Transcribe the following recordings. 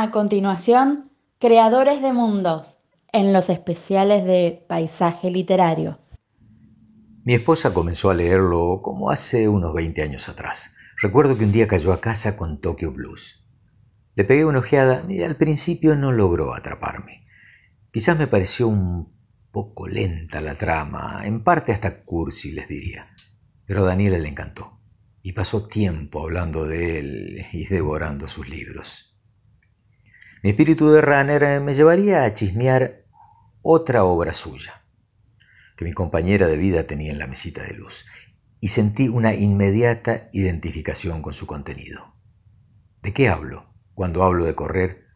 A continuación, Creadores de Mundos, en los especiales de Paisaje Literario. Mi esposa comenzó a leerlo como hace unos 20 años atrás. Recuerdo que un día cayó a casa con Tokyo Blues. Le pegué una ojeada y al principio no logró atraparme. Quizás me pareció un poco lenta la trama, en parte hasta cursi, les diría. Pero a Daniela le encantó y pasó tiempo hablando de él y devorando sus libros. Mi espíritu de runner me llevaría a chismear otra obra suya, que mi compañera de vida tenía en la mesita de luz, y sentí una inmediata identificación con su contenido. ¿De qué hablo cuando hablo de correr?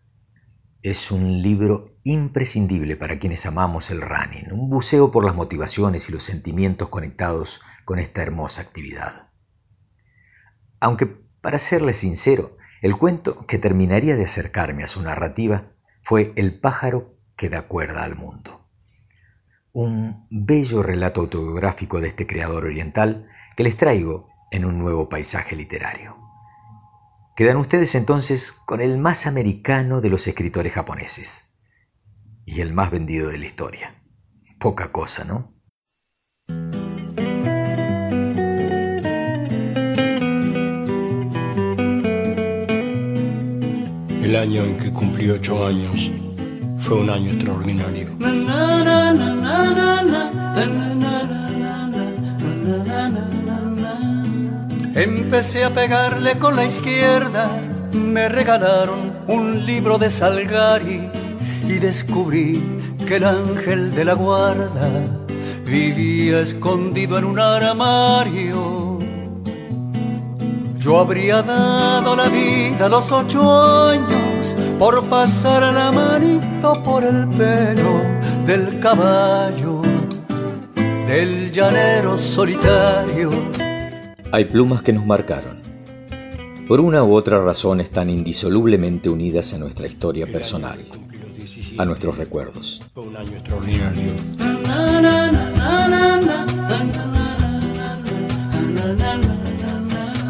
Es un libro imprescindible para quienes amamos el running, un buceo por las motivaciones y los sentimientos conectados con esta hermosa actividad. Aunque, para serle sincero, el cuento que terminaría de acercarme a su narrativa fue El pájaro que da cuerda al mundo. Un bello relato autobiográfico de este creador oriental que les traigo en un nuevo paisaje literario. Quedan ustedes entonces con el más americano de los escritores japoneses y el más vendido de la historia. Poca cosa, ¿no? El año en que cumplí ocho años fue un año extraordinario. Empecé a pegarle con la izquierda, me regalaron un libro de Salgari y descubrí que el ángel de la guarda vivía escondido en un armario yo habría dado la vida a los ocho años por pasar la manito por el pelo del caballo, del llanero solitario. Hay plumas que nos marcaron. Por una u otra razón están indisolublemente unidas a nuestra historia personal, a nuestros recuerdos. un año extraordinario.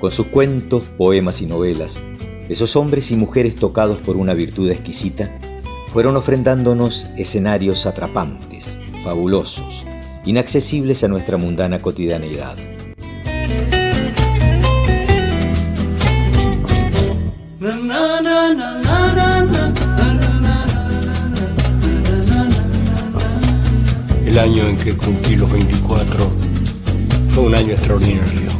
con sus cuentos, poemas y novelas, esos hombres y mujeres tocados por una virtud exquisita, fueron ofrendándonos escenarios atrapantes, fabulosos, inaccesibles a nuestra mundana cotidianeidad. El año en que cumplí los 24 fue un año extraordinario.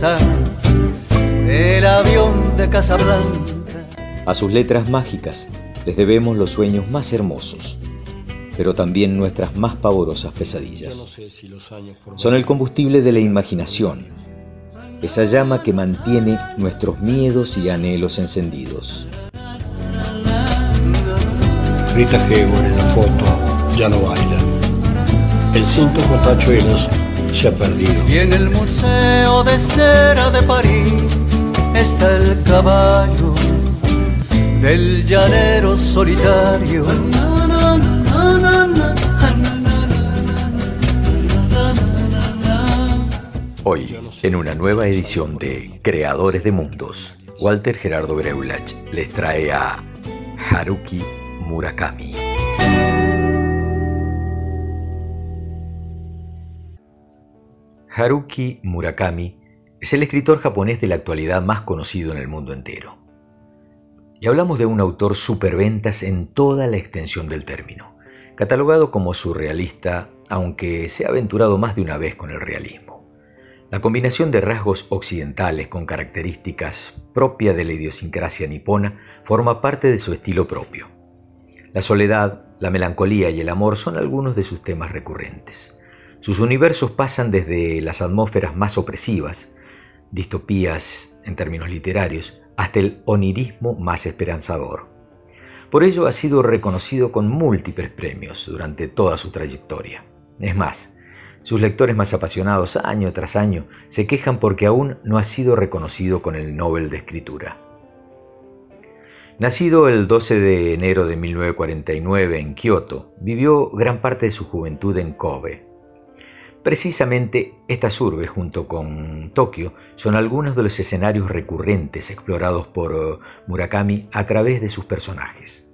del avión de Casablanca. A sus letras mágicas les debemos los sueños más hermosos, pero también nuestras más pavorosas pesadillas. Son el combustible de la imaginación, esa llama que mantiene nuestros miedos y anhelos encendidos. Rita Hayworth en la foto ya no baila. El cinto con tachuelos se ha perdido. Y en el Museo de Cera de París está el caballo del llanero solitario. Hoy, en una nueva edición de Creadores de Mundos, Walter Gerardo Breulach les trae a Haruki Murakami. Haruki Murakami es el escritor japonés de la actualidad más conocido en el mundo entero. Y hablamos de un autor superventas en toda la extensión del término, catalogado como surrealista, aunque se ha aventurado más de una vez con el realismo. La combinación de rasgos occidentales con características propias de la idiosincrasia nipona forma parte de su estilo propio. La soledad, la melancolía y el amor son algunos de sus temas recurrentes. Sus universos pasan desde las atmósferas más opresivas, distopías en términos literarios, hasta el onirismo más esperanzador. Por ello ha sido reconocido con múltiples premios durante toda su trayectoria. Es más, sus lectores más apasionados año tras año se quejan porque aún no ha sido reconocido con el Nobel de Escritura. Nacido el 12 de enero de 1949 en Kioto, vivió gran parte de su juventud en Kobe. Precisamente estas urbes, junto con Tokio, son algunos de los escenarios recurrentes explorados por eh, Murakami a través de sus personajes.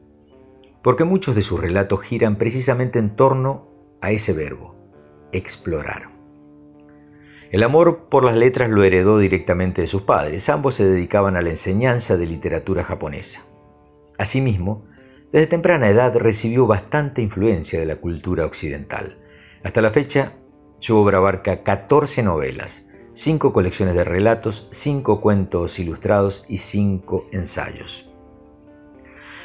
Porque muchos de sus relatos giran precisamente en torno a ese verbo, explorar. El amor por las letras lo heredó directamente de sus padres. Ambos se dedicaban a la enseñanza de literatura japonesa. Asimismo, desde temprana edad recibió bastante influencia de la cultura occidental. Hasta la fecha, su obra abarca 14 novelas, 5 colecciones de relatos, 5 cuentos ilustrados y 5 ensayos.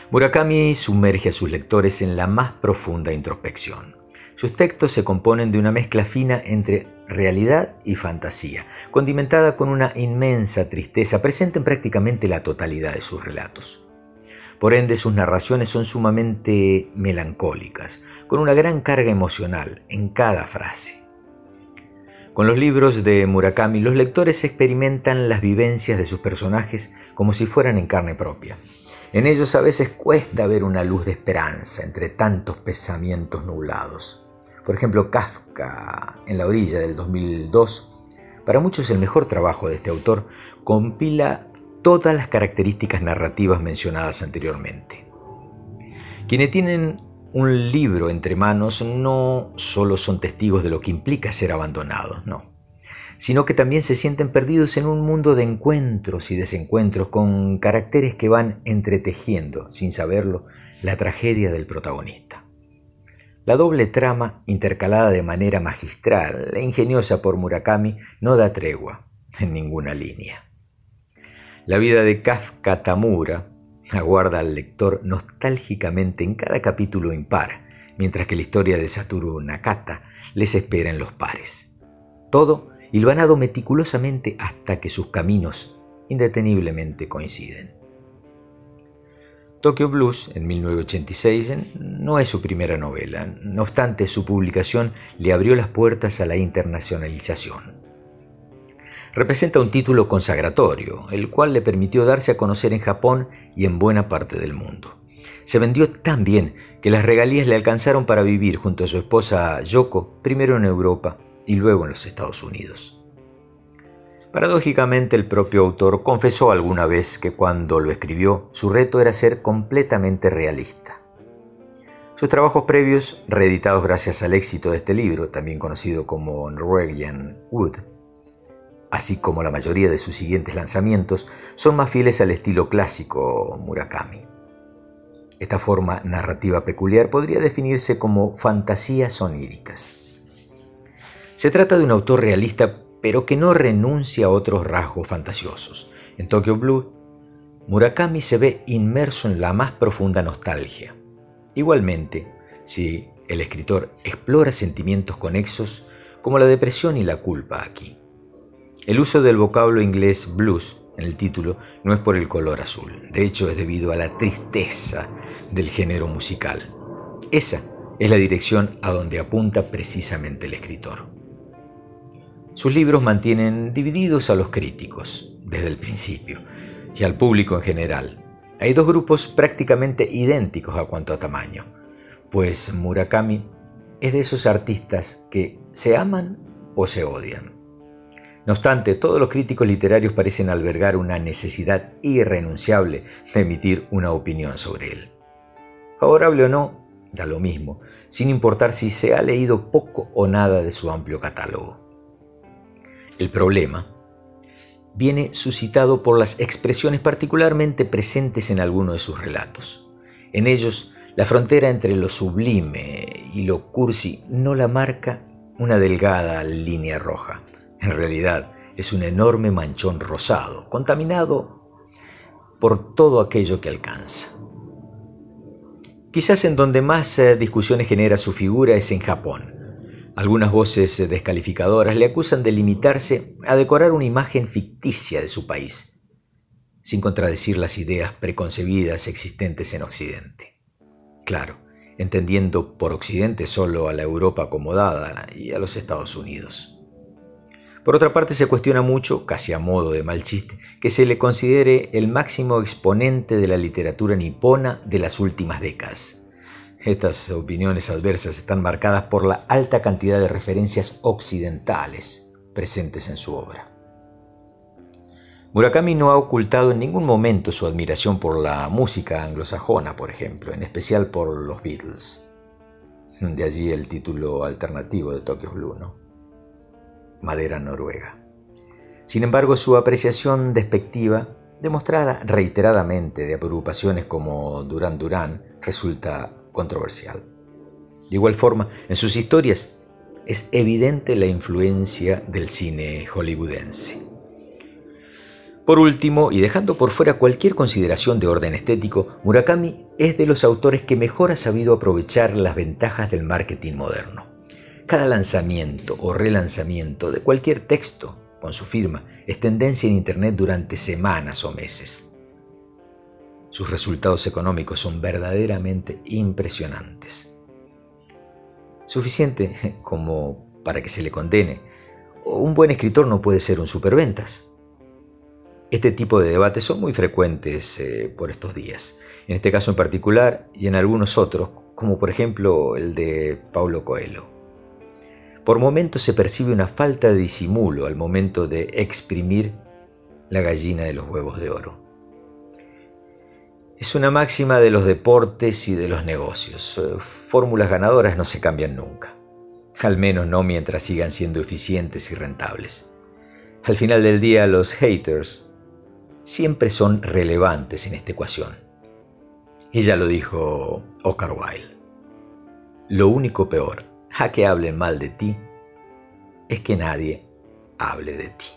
Murakami sumerge a sus lectores en la más profunda introspección. Sus textos se componen de una mezcla fina entre realidad y fantasía, condimentada con una inmensa tristeza presente en prácticamente la totalidad de sus relatos. Por ende, sus narraciones son sumamente melancólicas, con una gran carga emocional en cada frase. Con los libros de Murakami, los lectores experimentan las vivencias de sus personajes como si fueran en carne propia. En ellos a veces cuesta ver una luz de esperanza entre tantos pensamientos nublados. Por ejemplo, Kafka, en la orilla del 2002, para muchos el mejor trabajo de este autor, compila todas las características narrativas mencionadas anteriormente. Quienes tienen un libro entre manos no solo son testigos de lo que implica ser abandonados, no, sino que también se sienten perdidos en un mundo de encuentros y desencuentros con caracteres que van entretejiendo, sin saberlo, la tragedia del protagonista. La doble trama, intercalada de manera magistral e ingeniosa por Murakami, no da tregua en ninguna línea. La vida de Kafka Tamura aguarda al lector nostálgicamente en cada capítulo impar, mientras que la historia de Satoru Nakata les espera en los pares. Todo hilvanado meticulosamente hasta que sus caminos indeteniblemente coinciden. Tokyo Blues, en 1986, no es su primera novela, no obstante su publicación le abrió las puertas a la internacionalización representa un título consagratorio, el cual le permitió darse a conocer en Japón y en buena parte del mundo. Se vendió tan bien que las regalías le alcanzaron para vivir junto a su esposa Yoko, primero en Europa y luego en los Estados Unidos. Paradójicamente, el propio autor confesó alguna vez que cuando lo escribió, su reto era ser completamente realista. Sus trabajos previos, reeditados gracias al éxito de este libro, también conocido como Norwegian Wood, así como la mayoría de sus siguientes lanzamientos, son más fieles al estilo clásico Murakami. Esta forma narrativa peculiar podría definirse como fantasías oníricas. Se trata de un autor realista, pero que no renuncia a otros rasgos fantasiosos. En Tokyo Blue, Murakami se ve inmerso en la más profunda nostalgia. Igualmente, si el escritor explora sentimientos conexos como la depresión y la culpa aquí. El uso del vocablo inglés blues en el título no es por el color azul, de hecho es debido a la tristeza del género musical. Esa es la dirección a donde apunta precisamente el escritor. Sus libros mantienen divididos a los críticos desde el principio y al público en general. Hay dos grupos prácticamente idénticos a cuanto a tamaño, pues Murakami es de esos artistas que se aman o se odian. No obstante, todos los críticos literarios parecen albergar una necesidad irrenunciable de emitir una opinión sobre él. Favorable o no, da lo mismo, sin importar si se ha leído poco o nada de su amplio catálogo. El problema viene suscitado por las expresiones particularmente presentes en alguno de sus relatos. En ellos, la frontera entre lo sublime y lo cursi no la marca una delgada línea roja. En realidad, es un enorme manchón rosado, contaminado por todo aquello que alcanza. Quizás en donde más eh, discusiones genera su figura es en Japón. Algunas voces eh, descalificadoras le acusan de limitarse a decorar una imagen ficticia de su país, sin contradecir las ideas preconcebidas existentes en Occidente. Claro, entendiendo por Occidente solo a la Europa acomodada y a los Estados Unidos. Por otra parte, se cuestiona mucho, casi a modo de mal chiste, que se le considere el máximo exponente de la literatura nipona de las últimas décadas. Estas opiniones adversas están marcadas por la alta cantidad de referencias occidentales presentes en su obra. Murakami no ha ocultado en ningún momento su admiración por la música anglosajona, por ejemplo, en especial por los Beatles. De allí el título alternativo de Tokyo Blue, ¿no? Madera noruega. Sin embargo, su apreciación despectiva, demostrada reiteradamente de agrupaciones como Duran Duran, resulta controversial. De igual forma, en sus historias es evidente la influencia del cine hollywoodense. Por último, y dejando por fuera cualquier consideración de orden estético, Murakami es de los autores que mejor ha sabido aprovechar las ventajas del marketing moderno. Cada lanzamiento o relanzamiento de cualquier texto con su firma es tendencia en Internet durante semanas o meses. Sus resultados económicos son verdaderamente impresionantes. Suficiente como para que se le condene. Un buen escritor no puede ser un superventas. Este tipo de debates son muy frecuentes eh, por estos días, en este caso en particular y en algunos otros, como por ejemplo el de Paulo Coelho. Por momentos se percibe una falta de disimulo al momento de exprimir la gallina de los huevos de oro. Es una máxima de los deportes y de los negocios. Eh, fórmulas ganadoras no se cambian nunca. Al menos no mientras sigan siendo eficientes y rentables. Al final del día los haters siempre son relevantes en esta ecuación. Ella lo dijo Oscar Wilde. Lo único peor a que hablen mal de ti es que nadie hable de ti.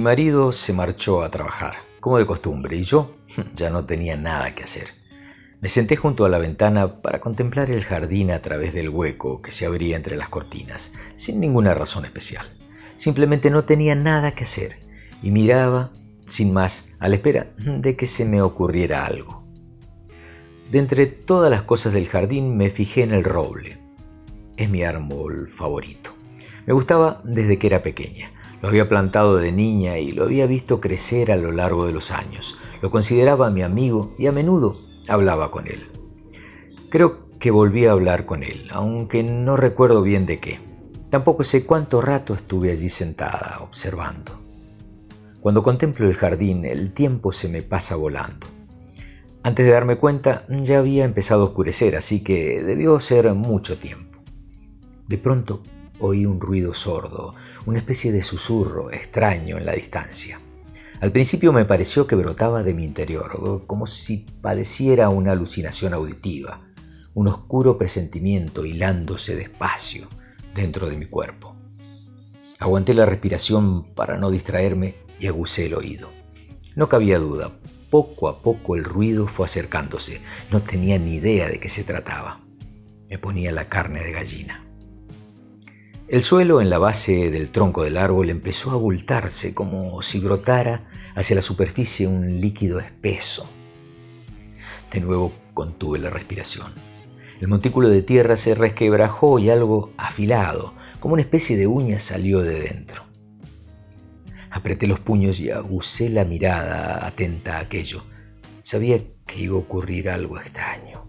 Mi marido se marchó a trabajar, como de costumbre, y yo ya no tenía nada que hacer. Me senté junto a la ventana para contemplar el jardín a través del hueco que se abría entre las cortinas, sin ninguna razón especial. Simplemente no tenía nada que hacer y miraba, sin más, a la espera de que se me ocurriera algo. De entre todas las cosas del jardín me fijé en el roble. Es mi árbol favorito. Me gustaba desde que era pequeña. Lo había plantado de niña y lo había visto crecer a lo largo de los años. Lo consideraba mi amigo y a menudo hablaba con él. Creo que volví a hablar con él, aunque no recuerdo bien de qué. Tampoco sé cuánto rato estuve allí sentada, observando. Cuando contemplo el jardín, el tiempo se me pasa volando. Antes de darme cuenta, ya había empezado a oscurecer, así que debió ser mucho tiempo. De pronto oí un ruido sordo, una especie de susurro extraño en la distancia. Al principio me pareció que brotaba de mi interior, como si padeciera una alucinación auditiva, un oscuro presentimiento hilándose despacio dentro de mi cuerpo. Aguanté la respiración para no distraerme y aguzé el oído. No cabía duda, poco a poco el ruido fue acercándose. No tenía ni idea de qué se trataba. Me ponía la carne de gallina. El suelo en la base del tronco del árbol empezó a abultarse como si brotara hacia la superficie un líquido espeso. De nuevo contuve la respiración. El montículo de tierra se resquebrajó y algo afilado, como una especie de uña, salió de dentro. Apreté los puños y aguzé la mirada atenta a aquello. Sabía que iba a ocurrir algo extraño.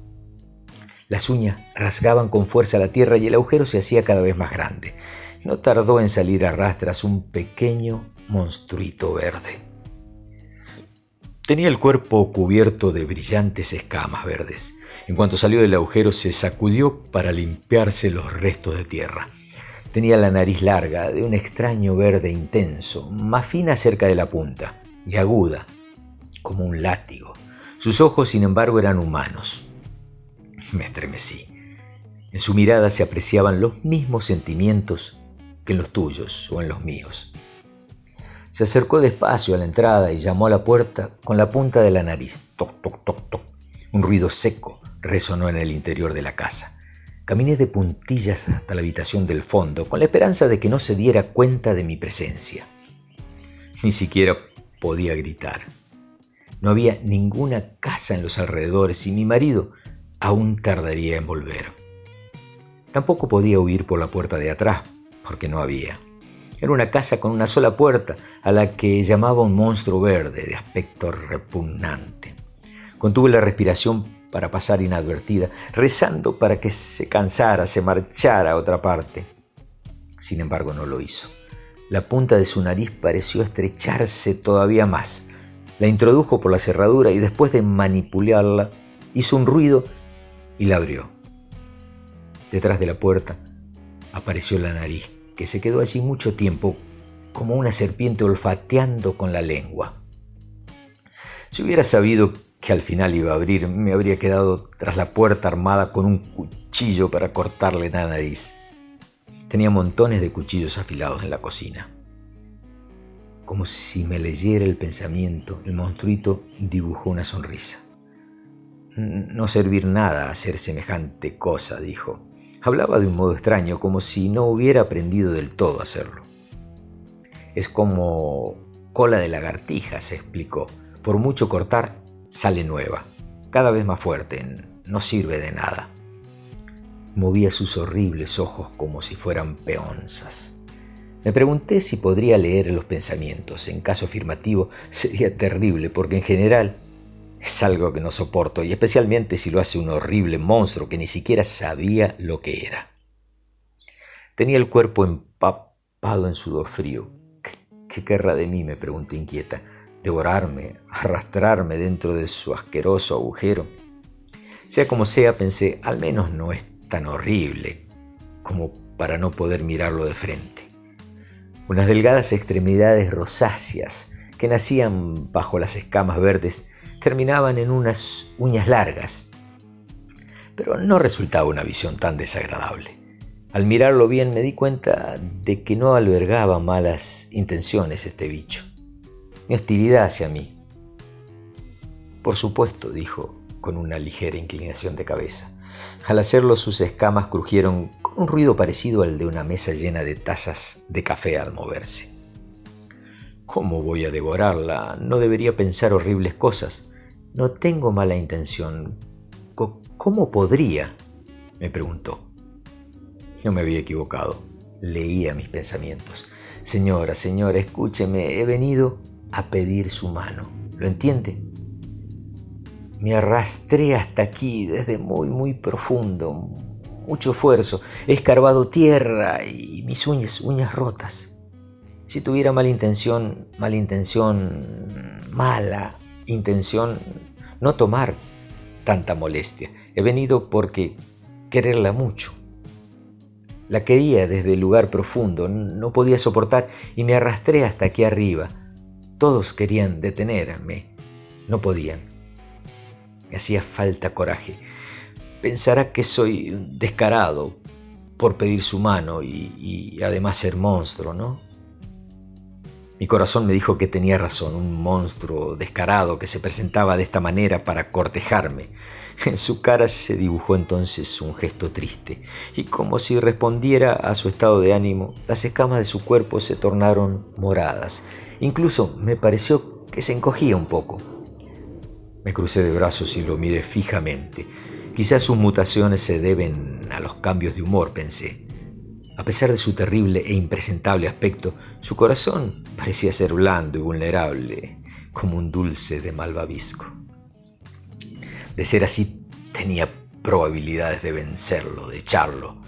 Las uñas rasgaban con fuerza la tierra y el agujero se hacía cada vez más grande. No tardó en salir a rastras un pequeño monstruito verde. Tenía el cuerpo cubierto de brillantes escamas verdes. En cuanto salió del agujero se sacudió para limpiarse los restos de tierra. Tenía la nariz larga, de un extraño verde intenso, más fina cerca de la punta y aguda, como un látigo. Sus ojos, sin embargo, eran humanos, me estremecí. En su mirada se apreciaban los mismos sentimientos que en los tuyos o en los míos. Se acercó despacio a la entrada y llamó a la puerta con la punta de la nariz. Toc, toc, toc, toc. Un ruido seco resonó en el interior de la casa. Caminé de puntillas hasta la habitación del fondo, con la esperanza de que no se diera cuenta de mi presencia. Ni siquiera podía gritar. No había ninguna casa en los alrededores y mi marido aún tardaría en volver. Tampoco podía huir por la puerta de atrás, porque no había. Era una casa con una sola puerta, a la que llamaba un monstruo verde de aspecto repugnante. Contuve la respiración para pasar inadvertida, rezando para que se cansara, se marchara a otra parte. Sin embargo, no lo hizo. La punta de su nariz pareció estrecharse todavía más. La introdujo por la cerradura y después de manipularla, hizo un ruido y la abrió. Detrás de la puerta apareció la nariz, que se quedó allí mucho tiempo como una serpiente olfateando con la lengua. Si hubiera sabido que al final iba a abrir, me habría quedado tras la puerta armada con un cuchillo para cortarle la nariz. Tenía montones de cuchillos afilados en la cocina. Como si me leyera el pensamiento, el monstruito dibujó una sonrisa. No servir nada hacer semejante cosa, dijo. Hablaba de un modo extraño, como si no hubiera aprendido del todo a hacerlo. Es como cola de lagartija, se explicó. Por mucho cortar, sale nueva, cada vez más fuerte, no sirve de nada. Movía sus horribles ojos como si fueran peonzas. Me pregunté si podría leer los pensamientos. En caso afirmativo sería terrible, porque en general es algo que no soporto, y especialmente si lo hace un horrible monstruo que ni siquiera sabía lo que era. Tenía el cuerpo empapado en sudor frío. ¿Qué, querrá de mí? me pregunté inquieta. ¿Devorarme? ¿Arrastrarme dentro de su asqueroso agujero? Sea como sea, pensé, al menos no es tan horrible como para no poder mirarlo de frente. Unas delgadas extremidades rosáceas que nacían bajo las escamas verdes terminaban en unas uñas largas, pero no resultaba una visión tan desagradable. Al mirarlo bien me di cuenta de que no albergaba malas intenciones este bicho, ni hostilidad hacia mí. Por supuesto, dijo, con una ligera inclinación de cabeza. Al hacerlo sus escamas crujieron con un ruido parecido al de una mesa llena de tazas de café al moverse. ¿Cómo voy a devorarla? No debería pensar horribles cosas. No tengo mala intención. ¿Cómo podría? me preguntó. No me había equivocado. Leía mis pensamientos. Señora, señora, escúcheme, he venido a pedir su mano. ¿Lo entiende? Me arrastré hasta aquí desde muy, muy profundo. Mucho esfuerzo. He escarbado tierra y mis uñas, uñas rotas. Si tuviera mala intención, mala intención, mala intención, no tomar tanta molestia. He venido porque quererla mucho. La quería desde el lugar profundo, no podía soportar y me arrastré hasta aquí arriba. Todos querían detenerme, no podían. Me hacía falta coraje. Pensará que soy descarado por pedir su mano y, y además ser monstruo, ¿no? Mi corazón me dijo que tenía razón, un monstruo descarado que se presentaba de esta manera para cortejarme. En su cara se dibujó entonces un gesto triste, y como si respondiera a su estado de ánimo, las escamas de su cuerpo se tornaron moradas. Incluso me pareció que se encogía un poco. Me crucé de brazos y lo miré fijamente. Quizás sus mutaciones se deben a los cambios de humor, pensé. A pesar de su terrible e impresentable aspecto, su corazón parecía ser blando y vulnerable, como un dulce de malvavisco. De ser así, tenía probabilidades de vencerlo, de echarlo.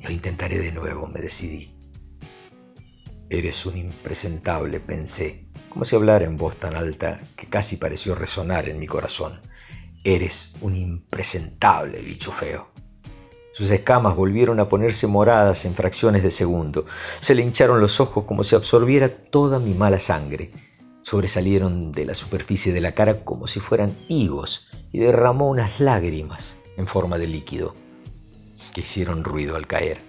Lo intentaré de nuevo, me decidí. Eres un impresentable, pensé, como si hablara en voz tan alta que casi pareció resonar en mi corazón. Eres un impresentable, bicho feo. Sus escamas volvieron a ponerse moradas en fracciones de segundo. Se le hincharon los ojos como si absorbiera toda mi mala sangre. Sobresalieron de la superficie de la cara como si fueran higos y derramó unas lágrimas en forma de líquido que hicieron ruido al caer.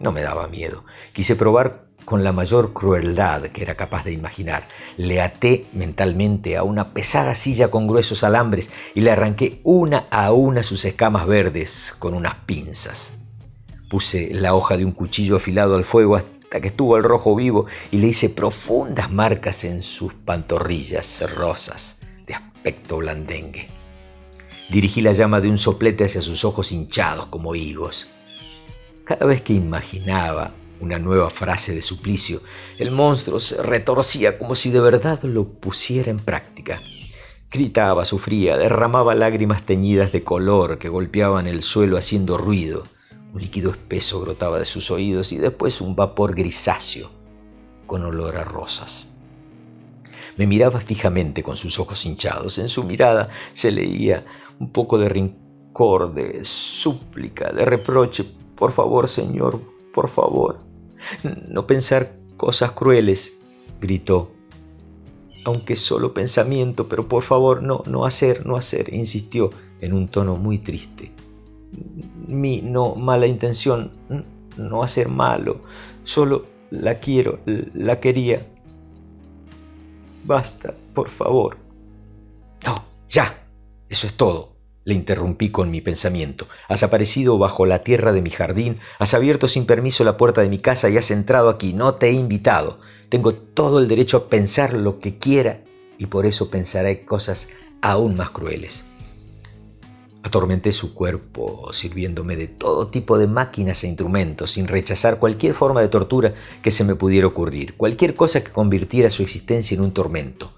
No me daba miedo. Quise probar con la mayor crueldad que era capaz de imaginar. Le até mentalmente a una pesada silla con gruesos alambres y le arranqué una a una sus escamas verdes con unas pinzas. Puse la hoja de un cuchillo afilado al fuego hasta que estuvo al rojo vivo y le hice profundas marcas en sus pantorrillas rosas de aspecto blandengue. Dirigí la llama de un soplete hacia sus ojos hinchados como higos. Cada vez que imaginaba una nueva frase de suplicio, el monstruo se retorcía como si de verdad lo pusiera en práctica. Gritaba, sufría, derramaba lágrimas teñidas de color que golpeaban el suelo haciendo ruido. Un líquido espeso brotaba de sus oídos y después un vapor grisáceo con olor a rosas. Me miraba fijamente con sus ojos hinchados. En su mirada se leía un poco de rincor, de súplica, de reproche. Por favor, Señor, por favor. No pensar cosas crueles, gritó. Aunque solo pensamiento, pero por favor, no, no hacer, no hacer, insistió en un tono muy triste. Mi no mala intención, no hacer malo, solo la quiero, la quería. Basta, por favor. No, ya, eso es todo. Le interrumpí con mi pensamiento. Has aparecido bajo la tierra de mi jardín, has abierto sin permiso la puerta de mi casa y has entrado aquí. No te he invitado. Tengo todo el derecho a pensar lo que quiera y por eso pensaré cosas aún más crueles. Atormenté su cuerpo, sirviéndome de todo tipo de máquinas e instrumentos, sin rechazar cualquier forma de tortura que se me pudiera ocurrir, cualquier cosa que convirtiera su existencia en un tormento.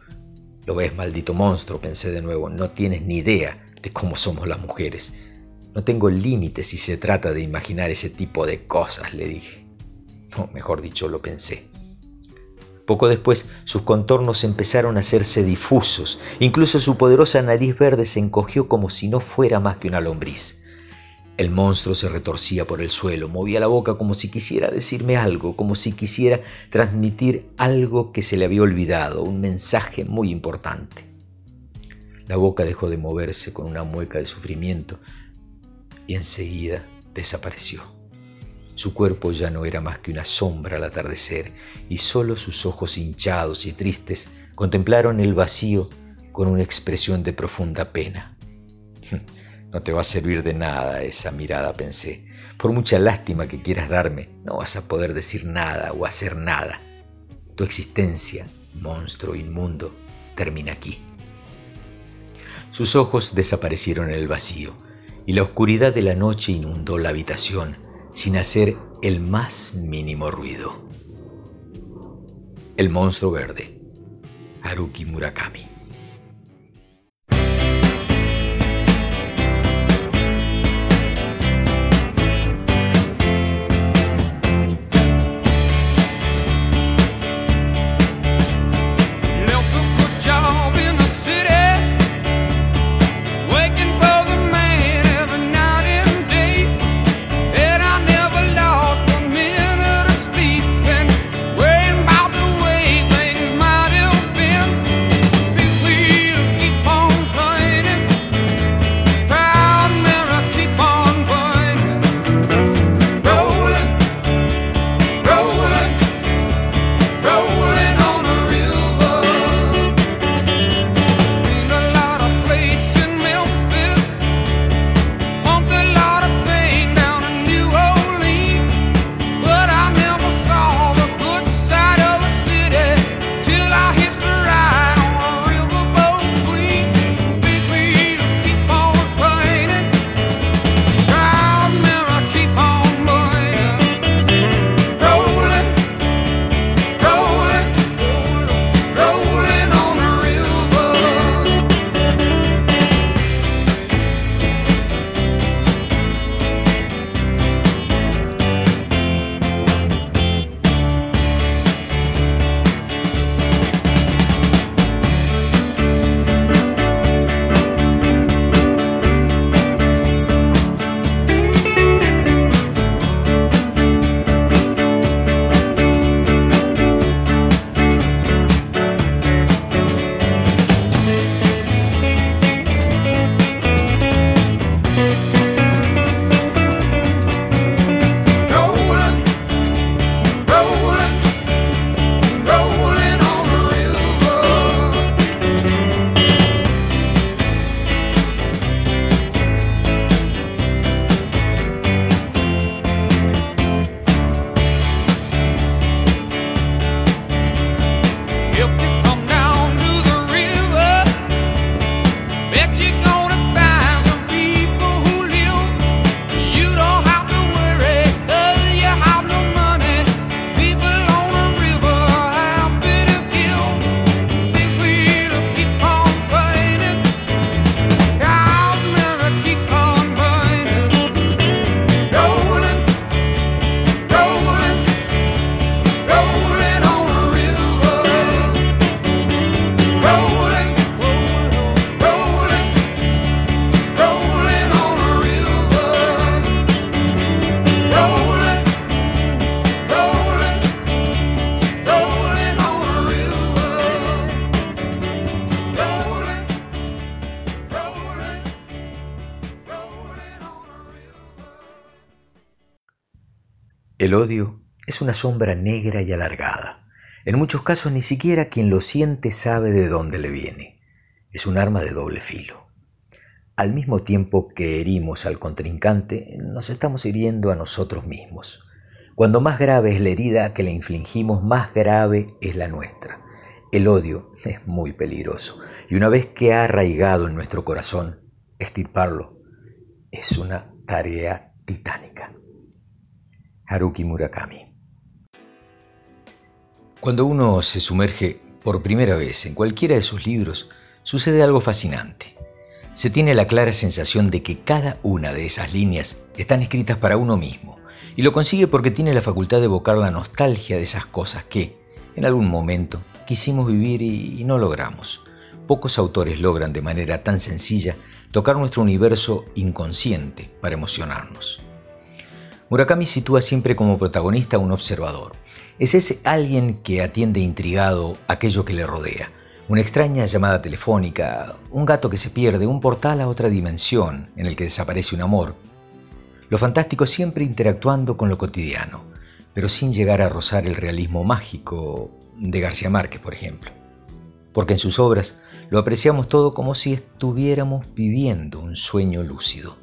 Lo ves, maldito monstruo, pensé de nuevo, no tienes ni idea de cómo somos las mujeres. No tengo límites si se trata de imaginar ese tipo de cosas, le dije. O mejor dicho, lo pensé. Poco después, sus contornos empezaron a hacerse difusos. Incluso su poderosa nariz verde se encogió como si no fuera más que una lombriz. El monstruo se retorcía por el suelo, movía la boca como si quisiera decirme algo, como si quisiera transmitir algo que se le había olvidado, un mensaje muy importante. La boca dejó de moverse con una mueca de sufrimiento y enseguida desapareció. Su cuerpo ya no era más que una sombra al atardecer y solo sus ojos hinchados y tristes contemplaron el vacío con una expresión de profunda pena. No te va a servir de nada esa mirada, pensé. Por mucha lástima que quieras darme, no vas a poder decir nada o hacer nada. Tu existencia, monstruo inmundo, termina aquí. Sus ojos desaparecieron en el vacío y la oscuridad de la noche inundó la habitación sin hacer el más mínimo ruido. El monstruo verde, Haruki Murakami. El odio es una sombra negra y alargada. En muchos casos ni siquiera quien lo siente sabe de dónde le viene. Es un arma de doble filo. Al mismo tiempo que herimos al contrincante, nos estamos hiriendo a nosotros mismos. Cuando más grave es la herida que le infligimos, más grave es la nuestra. El odio es muy peligroso y una vez que ha arraigado en nuestro corazón, estirparlo es una tarea titánica. Haruki Murakami. Cuando uno se sumerge por primera vez en cualquiera de sus libros, sucede algo fascinante. Se tiene la clara sensación de que cada una de esas líneas están escritas para uno mismo, y lo consigue porque tiene la facultad de evocar la nostalgia de esas cosas que, en algún momento, quisimos vivir y, no logramos. Pocos autores logran de manera tan sencilla tocar nuestro universo inconsciente para emocionarnos. Murakami sitúa siempre como protagonista a un observador. Es ese alguien que atiende intrigado aquello que le rodea. Una extraña llamada telefónica, un gato que se pierde, un portal a otra dimensión en el que desaparece un amor. Lo fantástico siempre interactuando con lo cotidiano, pero sin llegar a rozar el realismo mágico de García Márquez, por ejemplo. Porque en sus obras lo apreciamos todo como si estuviéramos viviendo un sueño lúcido.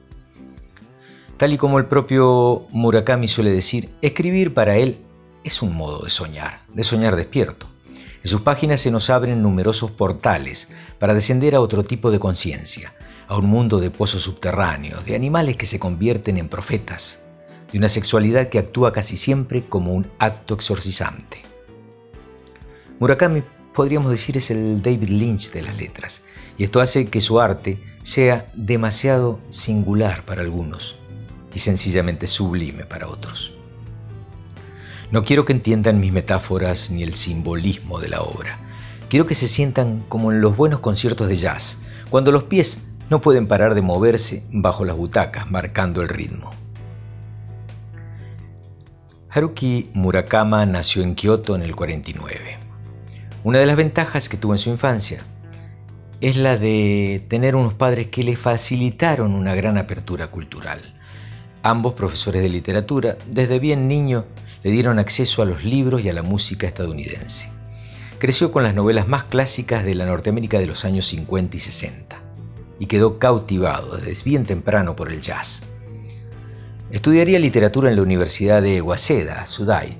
Tal y como el propio Murakami suele decir, escribir para él es un modo de soñar, de soñar despierto. En sus páginas se nos abren numerosos portales para descender a otro tipo de conciencia, a un mundo de pozos subterráneos, de animales que se convierten en profetas, de una sexualidad que actúa casi siempre como un acto exorcizante. Murakami, podríamos decir, es el David Lynch de las letras, y esto hace que su arte sea demasiado singular para algunos y sencillamente sublime para otros. No quiero que entiendan mis metáforas ni el simbolismo de la obra. Quiero que se sientan como en los buenos conciertos de jazz, cuando los pies no pueden parar de moverse bajo las butacas, marcando el ritmo. Haruki Murakama nació en Kioto en el 49. Una de las ventajas que tuvo en su infancia es la de tener unos padres que le facilitaron una gran apertura cultural. Ambos profesores de literatura, desde bien niño, le dieron acceso a los libros y a la música estadounidense. Creció con las novelas más clásicas de la Norteamérica de los años 50 y 60 y quedó cautivado desde bien temprano por el jazz. Estudiaría literatura en la Universidad de Waseda, Sudai,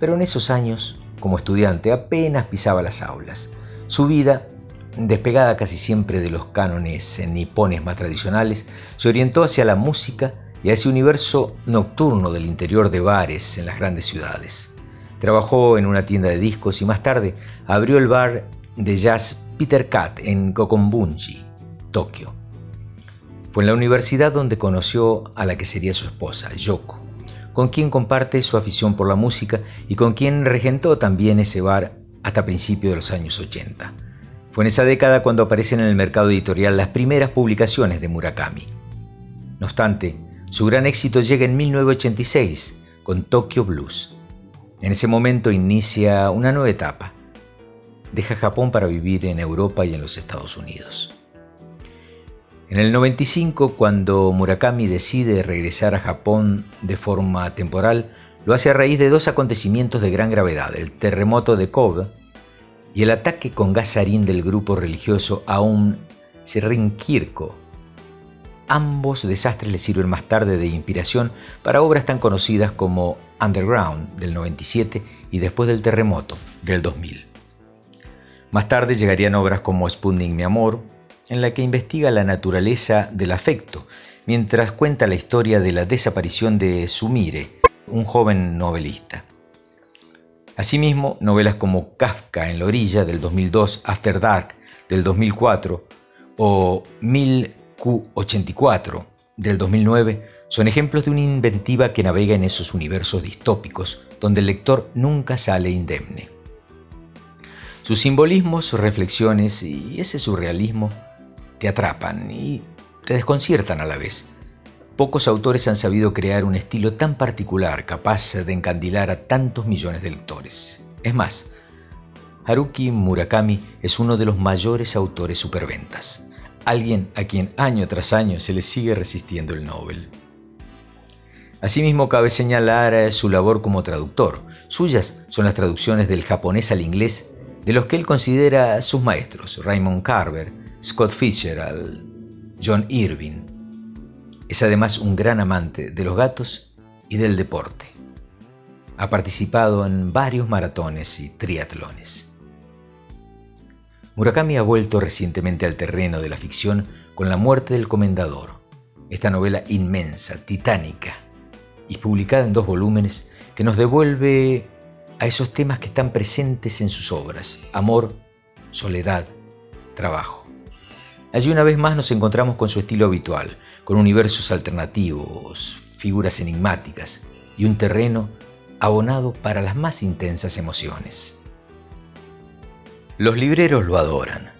pero en esos años, como estudiante, apenas pisaba las aulas. Su vida, despegada casi siempre de los cánones nipones más tradicionales, se orientó hacia la música y a ese universo nocturno del interior de bares en las grandes ciudades. Trabajó en una tienda de discos y más tarde abrió el bar de jazz Peter Cat en Kokonbunji, Tokio. Fue en la universidad donde conoció a la que sería su esposa, Yoko, con quien comparte su afición por la música y con quien regentó también ese bar hasta principios de los años 80. Fue en esa década cuando aparecen en el mercado editorial las primeras publicaciones de Murakami. No obstante, su gran éxito llega en 1986 con Tokyo Blues. En ese momento inicia una nueva etapa. Deja Japón para vivir en Europa y en los Estados Unidos. En el 95, cuando Murakami decide regresar a Japón de forma temporal, lo hace a raíz de dos acontecimientos de gran gravedad, el terremoto de Kobe y el ataque con gasarín del grupo religioso Aum Srinkirko. Ambos desastres le sirven más tarde de inspiración para obras tan conocidas como Underground del 97 y después del terremoto del 2000. Más tarde llegarían obras como Sputnik mi amor, en la que investiga la naturaleza del afecto, mientras cuenta la historia de la desaparición de Sumire, un joven novelista. Asimismo, novelas como Kafka en la orilla del 2002, After Dark del 2004 o 1000Q84 del 2009 son ejemplos de una inventiva que navega en esos universos distópicos donde el lector nunca sale indemne. Sus simbolismos, reflexiones y ese surrealismo te atrapan y te desconciertan a la vez. Pocos autores han sabido crear un estilo tan particular capaz de encandilar a tantos millones de lectores. Es más, Haruki Murakami es uno de los mayores autores superventas, alguien a quien año tras año se le sigue resistiendo el Nobel. Asimismo, cabe señalar su labor como traductor. Suyas son las traducciones del japonés al inglés de los que él considera sus maestros, Raymond Carver, Scott Fitzgerald, John Irving. Es además un gran amante de los gatos y del deporte. Ha participado en varios maratones y triatlones. Murakami ha vuelto recientemente al terreno de la ficción con La muerte del comendador, esta novela inmensa, titánica y publicada en dos volúmenes que nos devuelve a esos temas que están presentes en sus obras, amor, soledad, trabajo. Allí una vez más nos encontramos con su estilo habitual, con universos alternativos, figuras enigmáticas y un terreno abonado para las más intensas emociones. Los libreros lo adoran.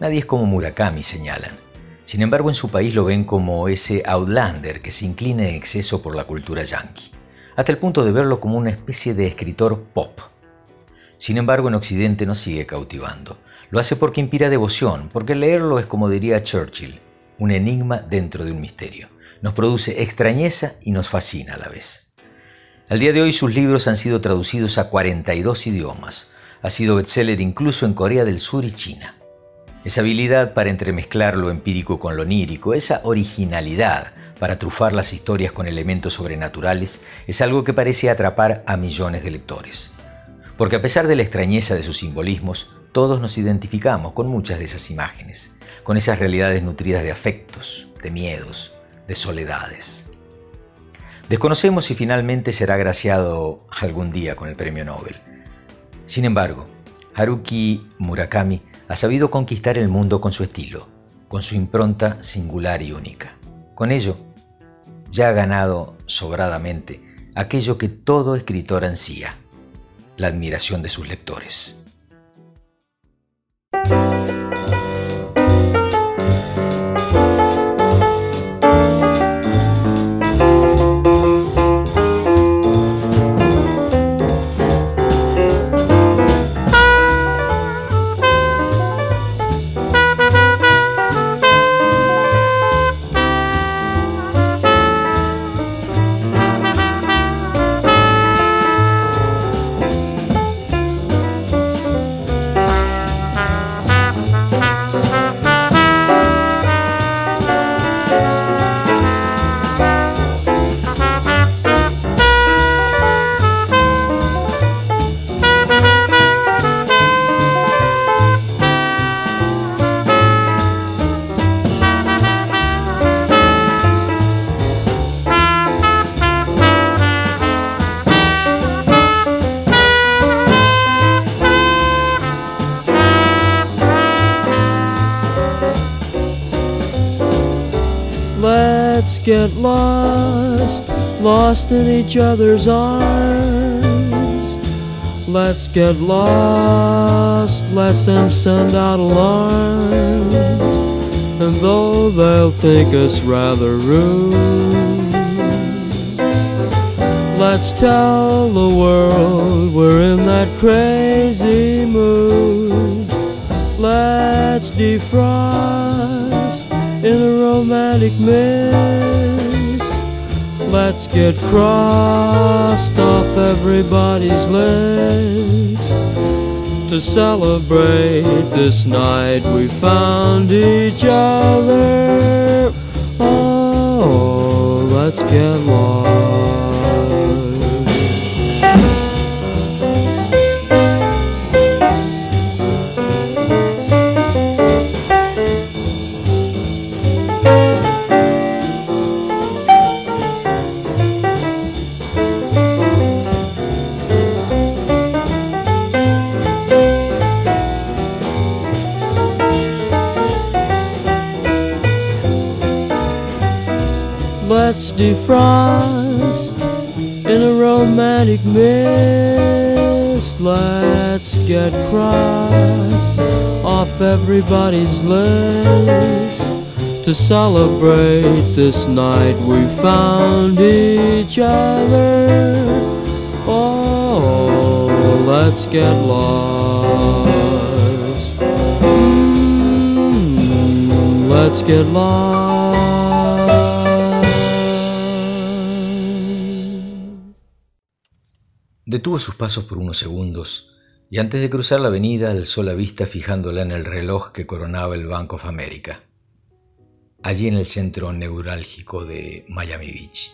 Nadie es como Murakami, señalan. Sin embargo, en su país lo ven como ese outlander que se inclina en exceso por la cultura yankee, hasta el punto de verlo como una especie de escritor pop. Sin embargo, en Occidente nos sigue cautivando. Lo hace porque inspira devoción, porque leerlo es como diría Churchill, un enigma dentro de un misterio. Nos produce extrañeza y nos fascina a la vez. Al día de hoy sus libros han sido traducidos a 42 idiomas. Ha sido bestseller incluso en Corea del Sur y China. esa habilidad para entremezclar lo empírico con lo onírico, esa originalidad para trufar las historias con elementos sobrenaturales, es algo que parece atrapar a millones de lectores. Porque a pesar de la extrañeza de sus simbolismos, todos nos identificamos con muchas de esas imágenes, con esas realidades nutridas de afectos, de miedos, de soledades. Desconocemos si finalmente será agraciado algún día con el premio Nobel. Sin embargo, Haruki Murakami ha sabido conquistar el mundo con su estilo, con su impronta singular y única. Con ello, ya ha ganado sobradamente aquello que todo escritor ansía, la admiración de sus lectores. Get lost, lost in each other's arms. Let's get lost, let them send out alarms. And though they'll think us rather rude, let's tell the world we're in that crazy mood. Let's defrost in a romantic mist. Let's get crossed off everybody's list. To celebrate this night we found each other. Oh, let's get lost. Defrost in a romantic mist. Let's get crossed off everybody's list to celebrate this night we found each other. Oh, let's get lost. Mm, let's get lost. Detuvo sus pasos por unos segundos y antes de cruzar la avenida alzó la vista fijándola en el reloj que coronaba el Bank of America, allí en el centro neurálgico de Miami Beach.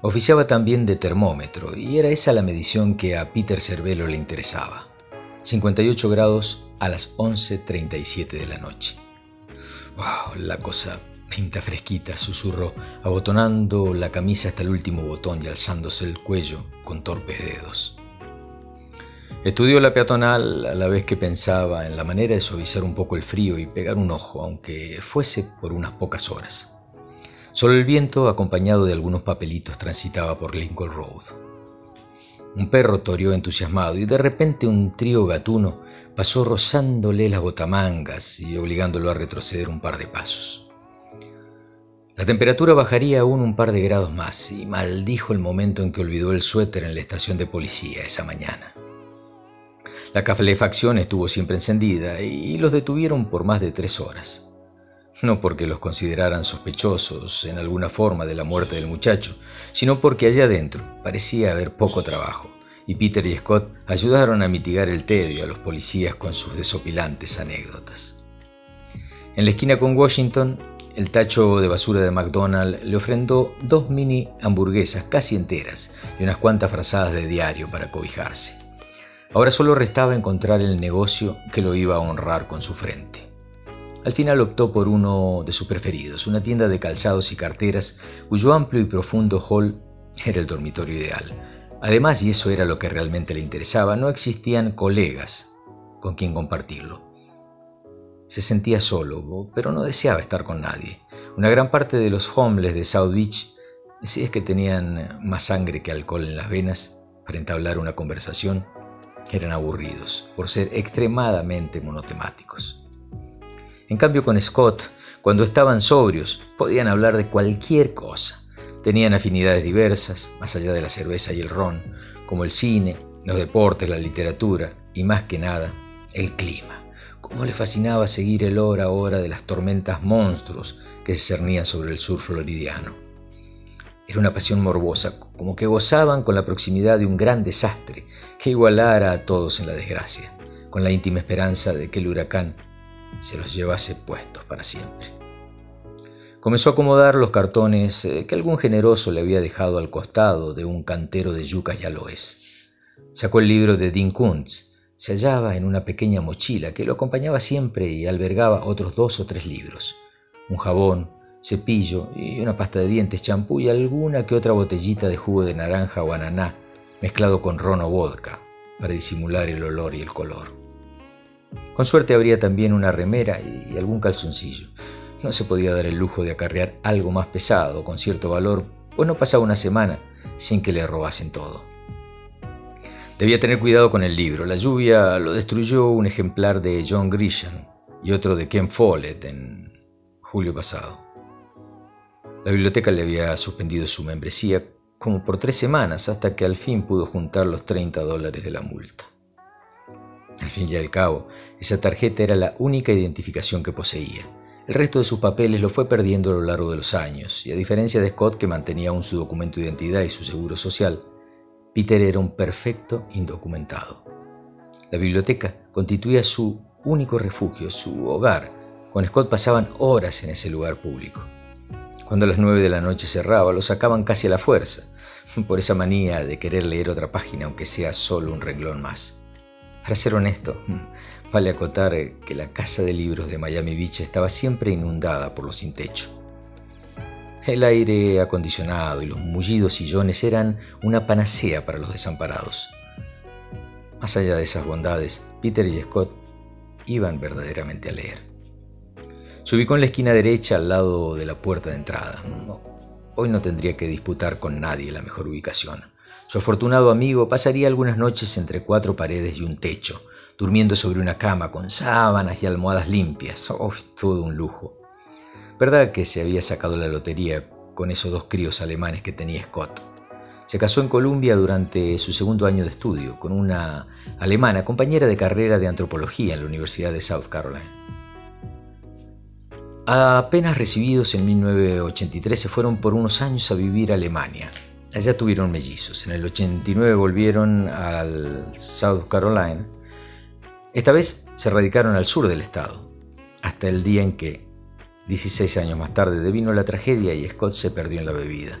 Oficiaba también de termómetro y era esa la medición que a Peter Cervelo le interesaba. 58 grados a las 11.37 de la noche. ¡Wow! La cosa Pinta fresquita, susurró, abotonando la camisa hasta el último botón y alzándose el cuello con torpes dedos. Estudió la peatonal a la vez que pensaba en la manera de suavizar un poco el frío y pegar un ojo, aunque fuese por unas pocas horas. Solo el viento, acompañado de algunos papelitos, transitaba por Lincoln Road. Un perro toreó entusiasmado y de repente un trío gatuno pasó rozándole las botamangas y obligándolo a retroceder un par de pasos. La temperatura bajaría aún un par de grados más y maldijo el momento en que olvidó el suéter en la estación de policía esa mañana. La calefacción estuvo siempre encendida y los detuvieron por más de tres horas. No porque los consideraran sospechosos en alguna forma de la muerte del muchacho, sino porque allá adentro parecía haber poco trabajo, y Peter y Scott ayudaron a mitigar el tedio a los policías con sus desopilantes anécdotas. En la esquina con Washington, el tacho de basura de McDonald's le ofrendó dos mini hamburguesas casi enteras y unas cuantas frazadas de diario para cobijarse. Ahora solo restaba encontrar el negocio que lo iba a honrar con su frente. Al final optó por uno de sus preferidos, una tienda de calzados y carteras cuyo amplio y profundo hall era el dormitorio ideal. Además, y eso era lo que realmente le interesaba, no existían colegas con quien compartirlo. Se sentía solo, pero no deseaba estar con nadie. Una gran parte de los homeless de South Beach, si es que tenían más sangre que alcohol en las venas para entablar una conversación, eran aburridos por ser extremadamente monotemáticos. En cambio con Scott, cuando estaban sobrios, podían hablar de cualquier cosa. Tenían afinidades diversas, más allá de la cerveza y el ron, como el cine, los deportes, la literatura y más que nada, el clima. Cómo le fascinaba seguir el hora a hora de las tormentas monstruos que se cernían sobre el sur floridiano. Era una pasión morbosa, como que gozaban con la proximidad de un gran desastre que igualara a todos en la desgracia, con la íntima esperanza de que el huracán se los llevase puestos para siempre. Comenzó a acomodar los cartones eh, que algún generoso le había dejado al costado de un cantero de yucas y aloes. Sacó el libro de Dean Kuntz. Se hallaba en una pequeña mochila que lo acompañaba siempre y albergaba otros dos o tres libros. Un jabón, cepillo y una pasta de dientes, champú y alguna que otra botellita de jugo de naranja o ananá mezclado con ron o vodka para disimular el olor y el color. Con suerte habría también una remera y algún calzoncillo. No se podía dar el lujo de acarrear algo más pesado, con cierto valor, pues no pasaba una semana sin que le robasen todo. Debía tener cuidado con el libro. La lluvia lo destruyó un ejemplar de John Grisham y otro de Ken Follett en julio pasado. La biblioteca le había suspendido su membresía como por tres semanas hasta que al fin pudo juntar los 30 dólares de la multa. Al fin y al cabo, esa tarjeta era la única identificación que poseía. El resto de sus papeles lo fue perdiendo a lo largo de los años, y a diferencia de Scott, que mantenía aún su documento de identidad y su seguro social, Peter era un perfecto indocumentado. La biblioteca constituía su único refugio, su hogar. Con Scott pasaban horas en ese lugar público. Cuando a las nueve de la noche cerraba, lo sacaban casi a la fuerza, por esa manía de querer leer otra página, aunque sea solo un renglón más. Para ser honesto, vale acotar que la casa de libros de Miami Beach estaba siempre inundada por los sin techo. El aire acondicionado y los mullidos sillones eran una panacea para los desamparados. Más allá de esas bondades, Peter y Scott iban verdaderamente a leer. Se ubicó en la esquina derecha al lado de la puerta de entrada. hoy no tendría que disputar con nadie la mejor ubicación. Su afortunado amigo pasaría algunas noches entre cuatro paredes y un techo, durmiendo sobre una cama con sábanas y almohadas limpias. Oh, todo un lujo. ¿Verdad que se había sacado la lotería con esos dos críos alemanes que tenía Scott? Se casó en Columbia durante su segundo año de estudio con una alemana compañera de carrera de antropología en la Universidad de South Carolina. Apenas recibidos en 1983 se fueron por unos años a vivir a Alemania, Allá tuvieron mellizos. En el 89 volvieron al South Carolina. Esta vez se radicaron al sur del estado, hasta el día en que, 16 años más tarde, devino la tragedia y Scott se perdió en la bebida.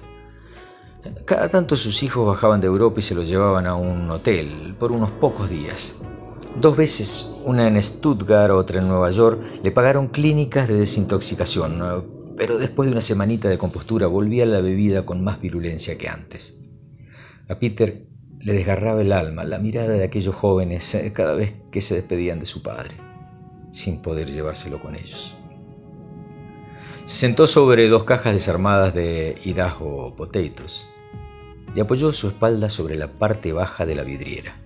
Cada tanto sus hijos bajaban de Europa y se los llevaban a un hotel por unos pocos días. Dos veces, una en Stuttgart, otra en Nueva York, le pagaron clínicas de desintoxicación, pero después de una semanita de compostura volvía a la bebida con más virulencia que antes. A Peter le desgarraba el alma la mirada de aquellos jóvenes eh, cada vez que se despedían de su padre, sin poder llevárselo con ellos. Se sentó sobre dos cajas desarmadas de Idaho Potatoes y apoyó su espalda sobre la parte baja de la vidriera.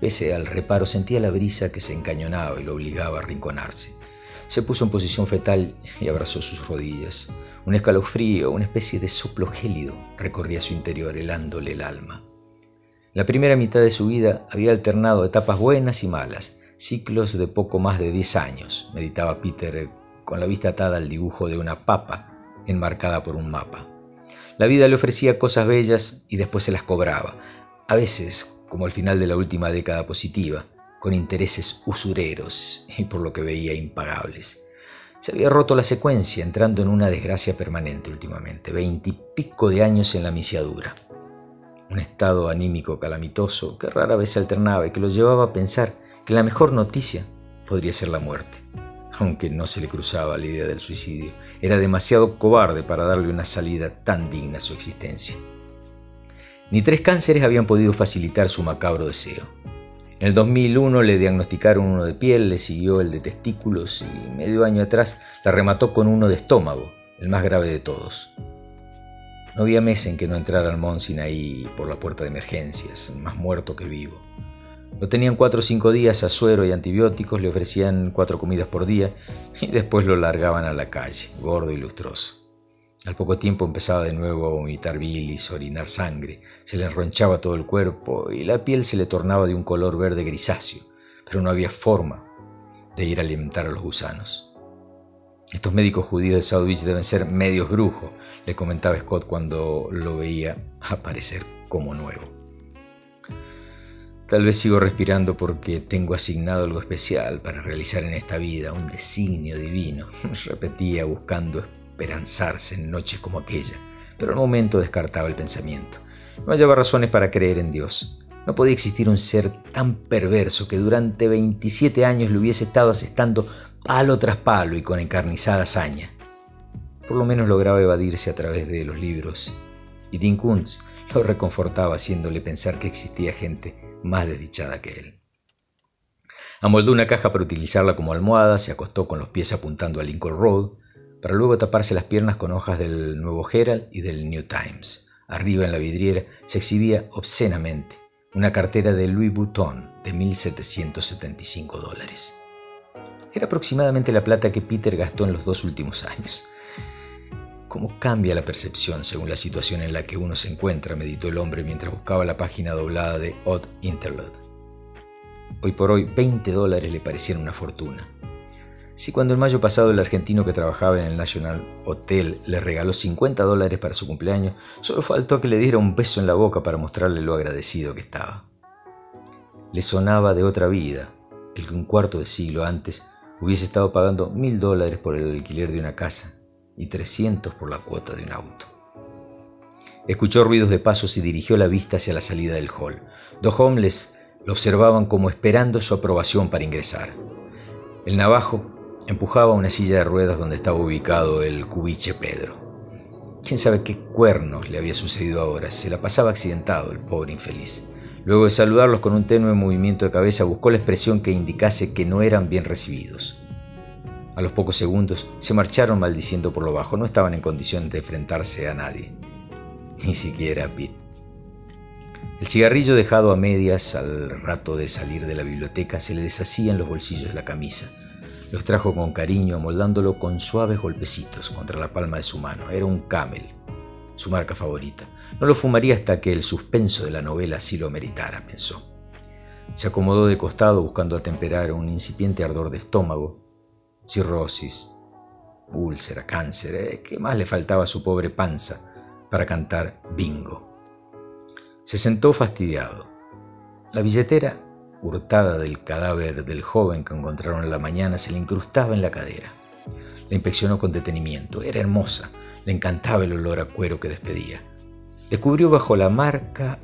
Pese al reparo, sentía la brisa que se encañonaba y lo obligaba a rinconarse. Se puso en posición fetal y abrazó sus rodillas. Un escalofrío, una especie de soplo gélido recorría su interior, helándole el alma. La primera mitad de su vida había alternado etapas buenas y malas, ciclos de poco más de diez años, meditaba Peter con la vista atada al dibujo de una papa enmarcada por un mapa. La vida le ofrecía cosas bellas y después se las cobraba, a veces, como al final de la última década positiva, con intereses usureros y por lo que veía impagables. Se había roto la secuencia, entrando en una desgracia permanente últimamente, veintipico de años en la misiadura. Un estado anímico calamitoso que rara vez se alternaba y que lo llevaba a pensar que la mejor noticia podría ser la muerte, aunque no se le cruzaba la idea del suicidio. Era demasiado cobarde para darle una salida tan digna a su existencia. Ni tres cánceres habían podido facilitar su macabro deseo. En el 2001 le diagnosticaron uno de piel, le siguió el de testículos y medio año atrás la remató con uno de estómago, el más grave de todos. No había mes en que no entrara al Monsin ahí por la puerta de emergencias, más muerto que vivo. Lo tenían cuatro o cinco días a suero y antibióticos, le ofrecían cuatro comidas por día y después lo largaban a la calle, gordo y lustroso. Al poco tiempo empezaba de nuevo a vomitar bilis, orinar sangre, se le enronchaba todo el cuerpo y la piel se le tornaba de un color verde grisáceo, pero no había forma de ir a alimentar a los gusanos. Estos médicos judíos de South deben ser medios brujos, le comentaba Scott cuando lo veía aparecer como nuevo. Tal vez sigo respirando porque tengo asignado algo especial para realizar en esta vida, un designio divino, repetía buscando esperanzarse en noches como aquella, pero al momento descartaba el pensamiento. No hallaba razones para creer en Dios. No podía existir un ser tan perverso que durante 27 años le hubiese estado asestando palo tras palo y con encarnizada hazaña. Por lo menos lograba evadirse a través de los libros, y Dean Kuntz lo reconfortaba haciéndole pensar que existía gente más desdichada que él. Amoldó una caja para utilizarla como almohada, se acostó con los pies apuntando a Lincoln Road, para luego taparse las piernas con hojas del Nuevo Herald y del New Times. Arriba en la vidriera se exhibía obscenamente una cartera de Louis Vuitton de 1.775 dólares. Era aproximadamente la plata que Peter gastó en los dos últimos años. ¿Cómo cambia la percepción según la situación en la que uno se encuentra? meditó el hombre mientras buscaba la página doblada de Odd Interlude. Hoy por hoy 20 dólares le parecían una fortuna. Si cuando el mayo pasado el argentino que trabajaba en el National Hotel le regaló 50 dólares para su cumpleaños, solo faltó que le diera un beso en la boca para mostrarle lo agradecido que estaba. Le sonaba de otra vida, el que un cuarto de siglo antes hubiese estado pagando mil dólares por el alquiler de una casa y 300 por la cuota de un auto. Escuchó ruidos de pasos y dirigió la vista hacia la salida del hall. Dos homeless lo observaban como esperando su aprobación para ingresar. El navajo Empujaba una silla de ruedas donde estaba ubicado el cubiche Pedro. Quién sabe qué cuernos le había sucedido ahora. Se la pasaba accidentado el pobre infeliz. Luego de saludarlos con un tenue movimiento de cabeza, buscó la expresión que indicase que no eran bien recibidos. A los pocos segundos se marcharon maldiciendo por lo bajo. No estaban en condiciones de enfrentarse a nadie, ni siquiera a Pete. El cigarrillo dejado a medias al rato de salir de la biblioteca se le deshacía en los bolsillos de la camisa. Los trajo con cariño, moldándolo con suaves golpecitos contra la palma de su mano. Era un camel, su marca favorita. No lo fumaría hasta que el suspenso de la novela así lo meritara, pensó. Se acomodó de costado buscando atemperar un incipiente ardor de estómago, cirrosis, úlcera, cáncer. ¿eh? ¿Qué más le faltaba a su pobre panza para cantar bingo? Se sentó fastidiado. La billetera hurtada del cadáver del joven que encontraron en la mañana se le incrustaba en la cadera. La inspeccionó con detenimiento. Era hermosa. Le encantaba el olor a cuero que despedía. Descubrió bajo la marca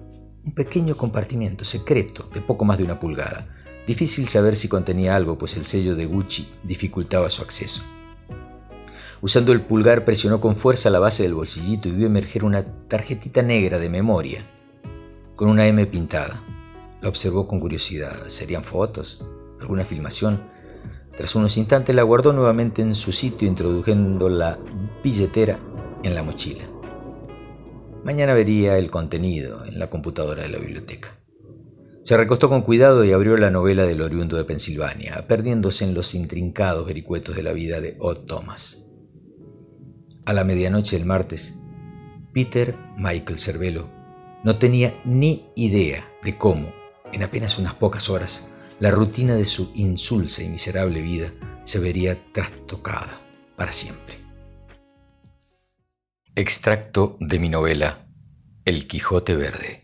un pequeño compartimiento secreto de poco más de una pulgada. Difícil saber si contenía algo, pues el sello de Gucci dificultaba su acceso. Usando el pulgar presionó con fuerza la base del bolsillito y vio emerger una tarjetita negra de memoria, con una M pintada. La observó con curiosidad. ¿Serían fotos? ¿Alguna filmación? Tras unos instantes la guardó nuevamente en su sitio introduciendo la billetera en la mochila. Mañana vería el contenido en la computadora de la biblioteca. Se recostó con cuidado y abrió la novela del oriundo de Pensilvania, perdiéndose en los intrincados vericuetos de la vida de Odd Thomas. A la medianoche del martes, Peter Michael Cervelo no tenía ni idea de cómo en apenas unas pocas horas, la rutina de su insulsa y miserable vida se vería trastocada para siempre. Extracto de mi novela El Quijote Verde.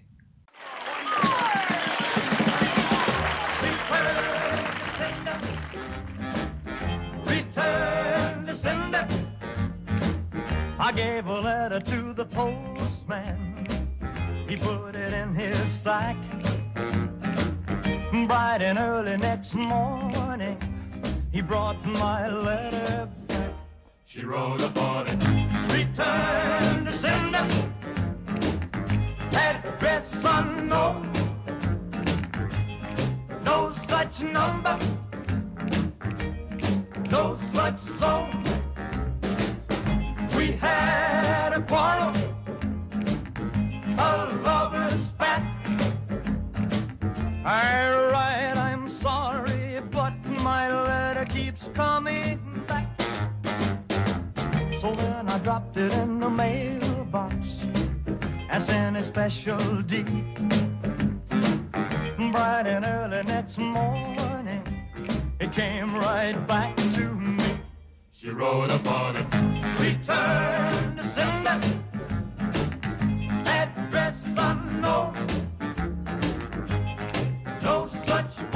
Postman. He put it in his sack. Bright and early next morning, he brought my letter back. She wrote upon it, return to sender, address unknown, no such number, no such zone. We had a quarrel, a lover's spat. I write, I'm sorry, but my letter keeps coming back. So then I dropped it in the mailbox as in a special deed. Bright and early next morning, it came right back to me. She wrote upon it, return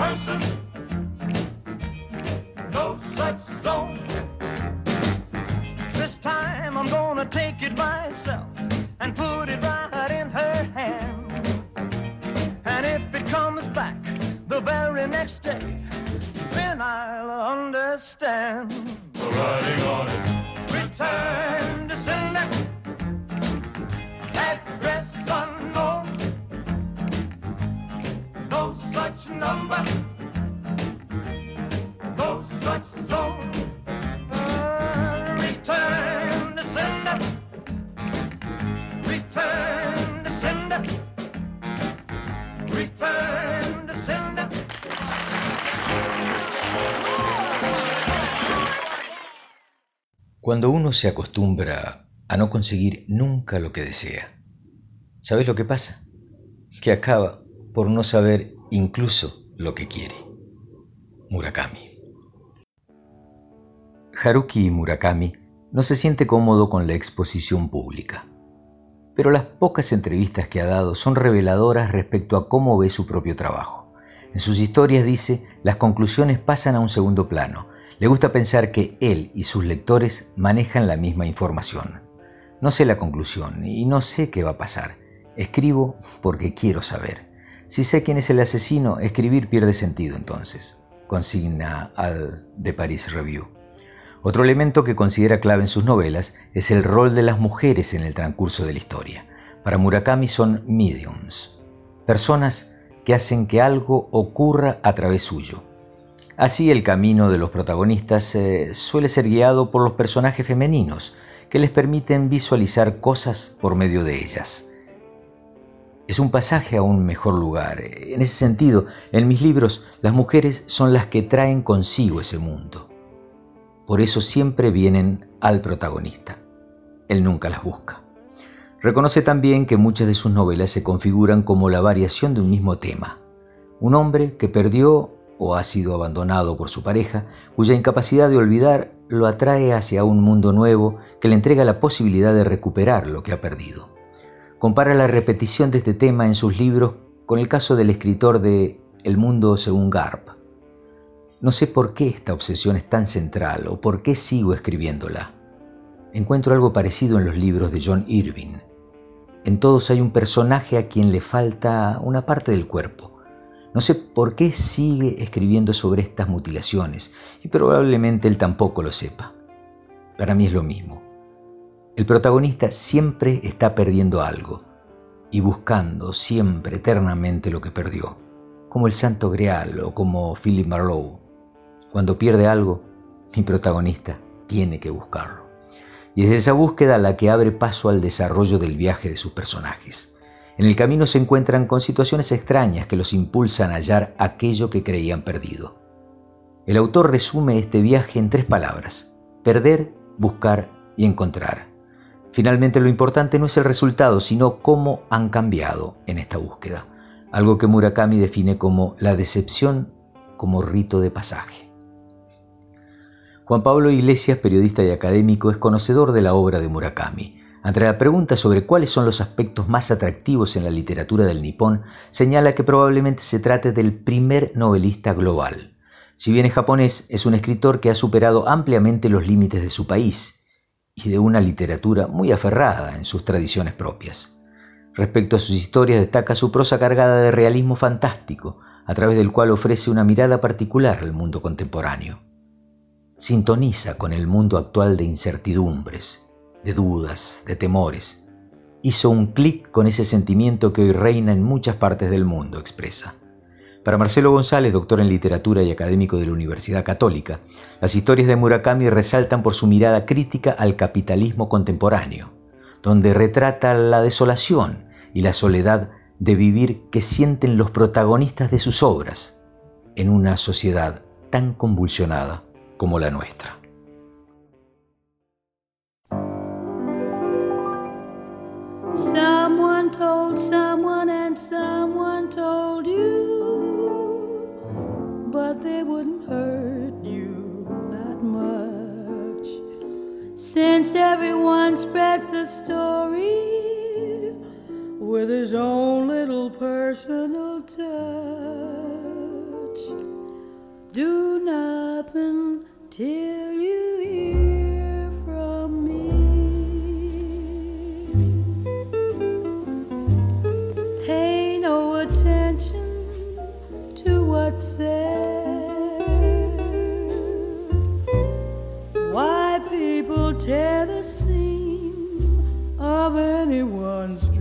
person, no such zone. This time I'm gonna take it myself and put it right in her hand. And if it comes back the very next day, then I'll understand. The writing on it. Return to sender. Cuando uno se acostumbra a no conseguir nunca lo que desea, ¿sabes lo que pasa? Que acaba por no saber incluso lo que quiere. Murakami. Haruki Murakami no se siente cómodo con la exposición pública, pero las pocas entrevistas que ha dado son reveladoras respecto a cómo ve su propio trabajo. En sus historias dice, las conclusiones pasan a un segundo plano. Le gusta pensar que él y sus lectores manejan la misma información. No sé la conclusión y no sé qué va a pasar. Escribo porque quiero saber. Si sé quién es el asesino, escribir pierde sentido entonces, consigna al The Paris Review. Otro elemento que considera clave en sus novelas es el rol de las mujeres en el transcurso de la historia. Para Murakami son mediums, personas que hacen que algo ocurra a través suyo. Así el camino de los protagonistas eh, suele ser guiado por los personajes femeninos, que les permiten visualizar cosas por medio de ellas. Es un pasaje a un mejor lugar. En ese sentido, en mis libros, las mujeres son las que traen consigo ese mundo. Por eso siempre vienen al protagonista. Él nunca las busca. Reconoce también que muchas de sus novelas se configuran como la variación de un mismo tema. Un hombre que perdió o ha sido abandonado por su pareja, cuya incapacidad de olvidar lo atrae hacia un mundo nuevo que le entrega la posibilidad de recuperar lo que ha perdido. Compara la repetición de este tema en sus libros con el caso del escritor de El mundo según Garp. No sé por qué esta obsesión es tan central o por qué sigo escribiéndola. Encuentro algo parecido en los libros de John Irving. En todos hay un personaje a quien le falta una parte del cuerpo. No sé por qué sigue escribiendo sobre estas mutilaciones y probablemente él tampoco lo sepa. Para mí es lo mismo. El protagonista siempre está perdiendo algo y buscando siempre eternamente lo que perdió, como el Santo Grial o como Philip Marlowe. Cuando pierde algo, mi protagonista tiene que buscarlo. Y es esa búsqueda la que abre paso al desarrollo del viaje de sus personajes. En el camino se encuentran con situaciones extrañas que los impulsan a hallar aquello que creían perdido. El autor resume este viaje en tres palabras, perder, buscar y encontrar. Finalmente lo importante no es el resultado, sino cómo han cambiado en esta búsqueda, algo que Murakami define como la decepción como rito de pasaje. Juan Pablo Iglesias, periodista y académico, es conocedor de la obra de Murakami ante la pregunta sobre cuáles son los aspectos más atractivos en la literatura del nipón, señala que probablemente se trate del primer novelista global. Si bien es japonés, es un escritor que ha superado ampliamente los límites de su país y de una literatura muy aferrada en sus tradiciones propias. Respecto a sus historias destaca su prosa cargada de realismo fantástico, a través del cual ofrece una mirada particular al mundo contemporáneo. Sintoniza con el mundo actual de incertidumbres, de dudas, de temores. Hizo un clic con ese sentimiento que hoy reina en muchas partes del mundo, expresa. Para Marcelo González, doctor en literatura y académico de la Universidad Católica, las historias de Murakami resaltan por su mirada crítica al capitalismo contemporáneo, donde retrata la desolación y la soledad de vivir que sienten los protagonistas de sus obras en una sociedad tan convulsionada como la nuestra. Someone told someone and someone told you, but they wouldn't hurt you that much. Since everyone spreads a story with his own little personal touch, do nothing till you hear from me. Pay no attention to what's said. Tear the seam of anyone's dream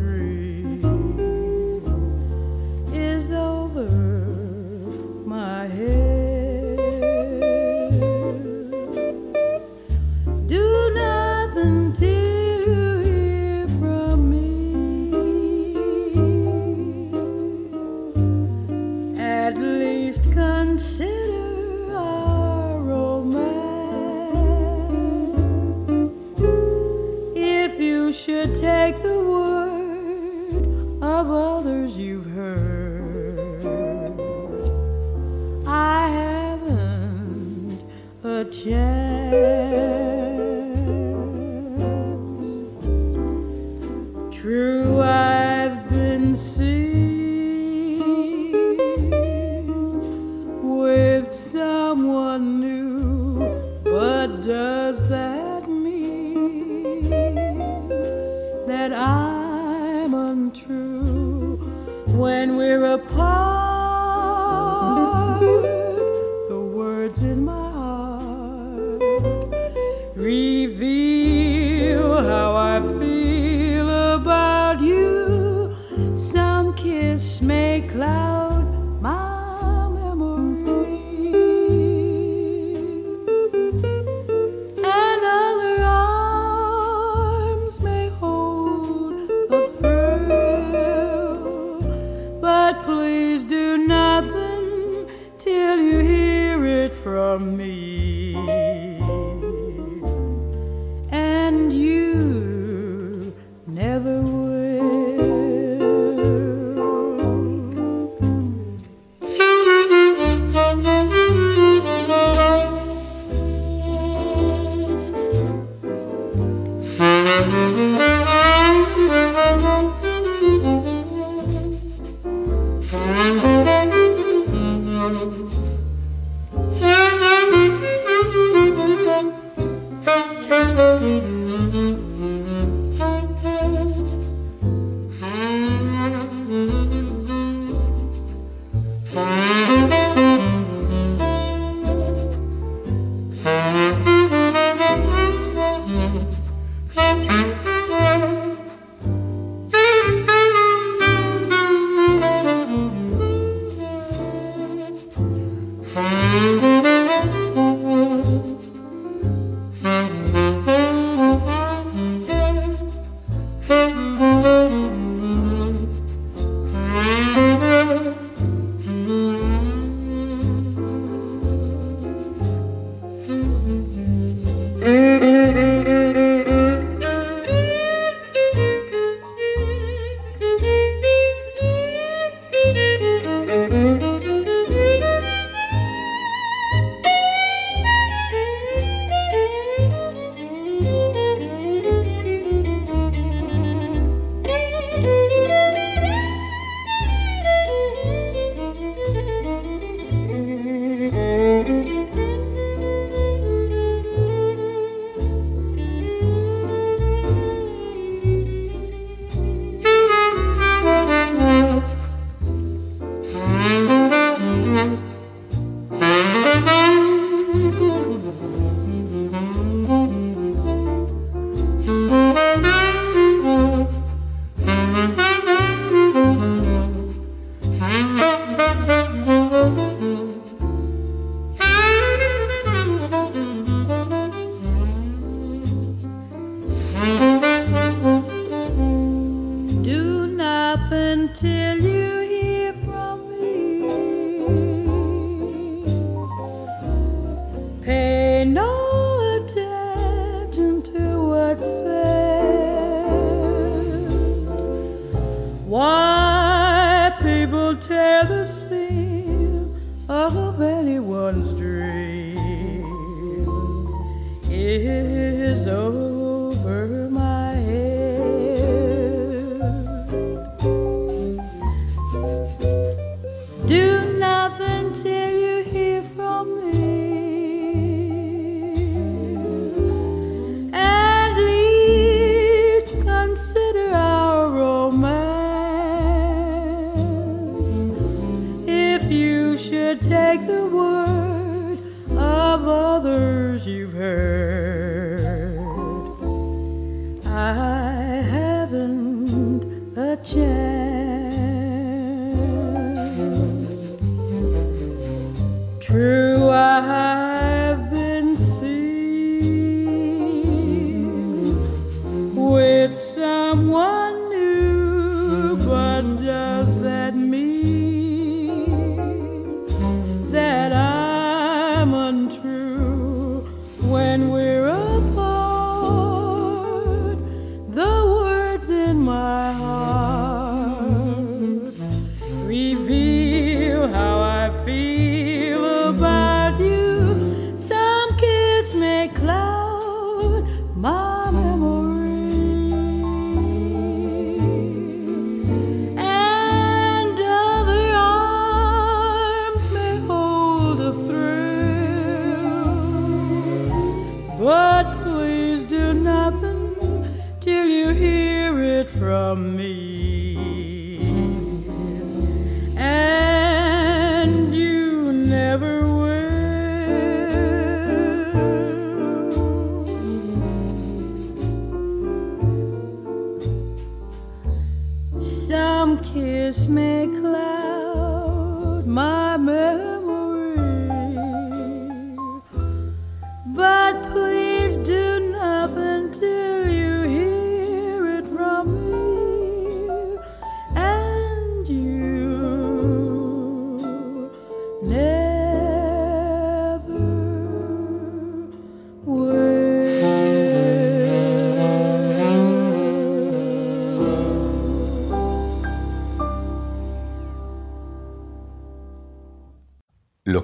should take the word of others you've heard, I haven't a chance.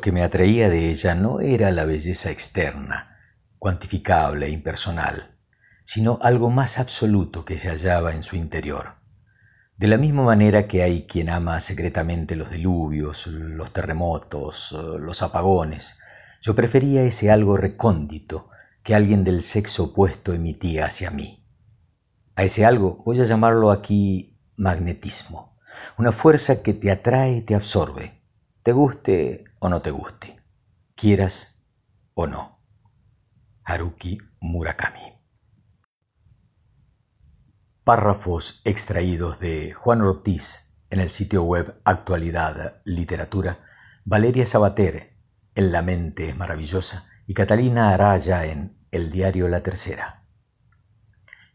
Que me atraía de ella no era la belleza externa, cuantificable e impersonal, sino algo más absoluto que se hallaba en su interior. De la misma manera que hay quien ama secretamente los diluvios, los terremotos, los apagones, yo prefería ese algo recóndito que alguien del sexo opuesto emitía hacia mí. A ese algo voy a llamarlo aquí magnetismo, una fuerza que te atrae y te absorbe, te guste o no te guste, quieras o no. Haruki Murakami. Párrafos extraídos de Juan Ortiz en el sitio web Actualidad Literatura, Valeria Sabater en La mente es maravillosa y Catalina Araya en El diario La Tercera.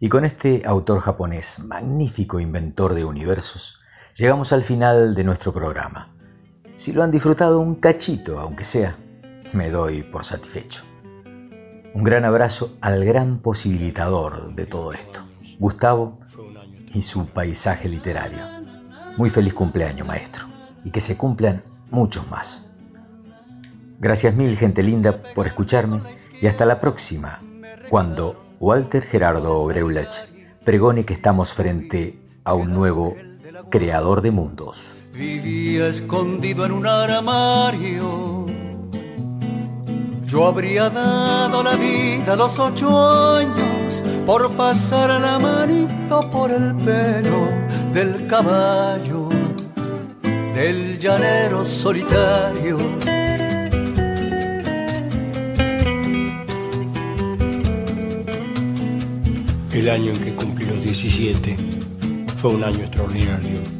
Y con este autor japonés, magnífico inventor de universos, llegamos al final de nuestro programa. Si lo han disfrutado un cachito, aunque sea, me doy por satisfecho. Un gran abrazo al gran posibilitador de todo esto, Gustavo y su paisaje literario. Muy feliz cumpleaños, maestro, y que se cumplan muchos más. Gracias mil, gente linda, por escucharme y hasta la próxima, cuando Walter Gerardo Greulach pregone que estamos frente a un nuevo creador de mundos. Vivía escondido en un armario. Yo habría dado la vida a los ocho años por pasar la manito por el pelo del caballo, del llanero solitario. El año en que cumplí los 17 fue un año extraordinario.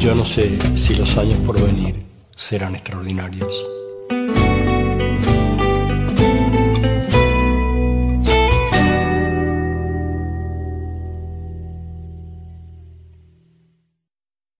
Yo no sé si los años por venir serán extraordinarios.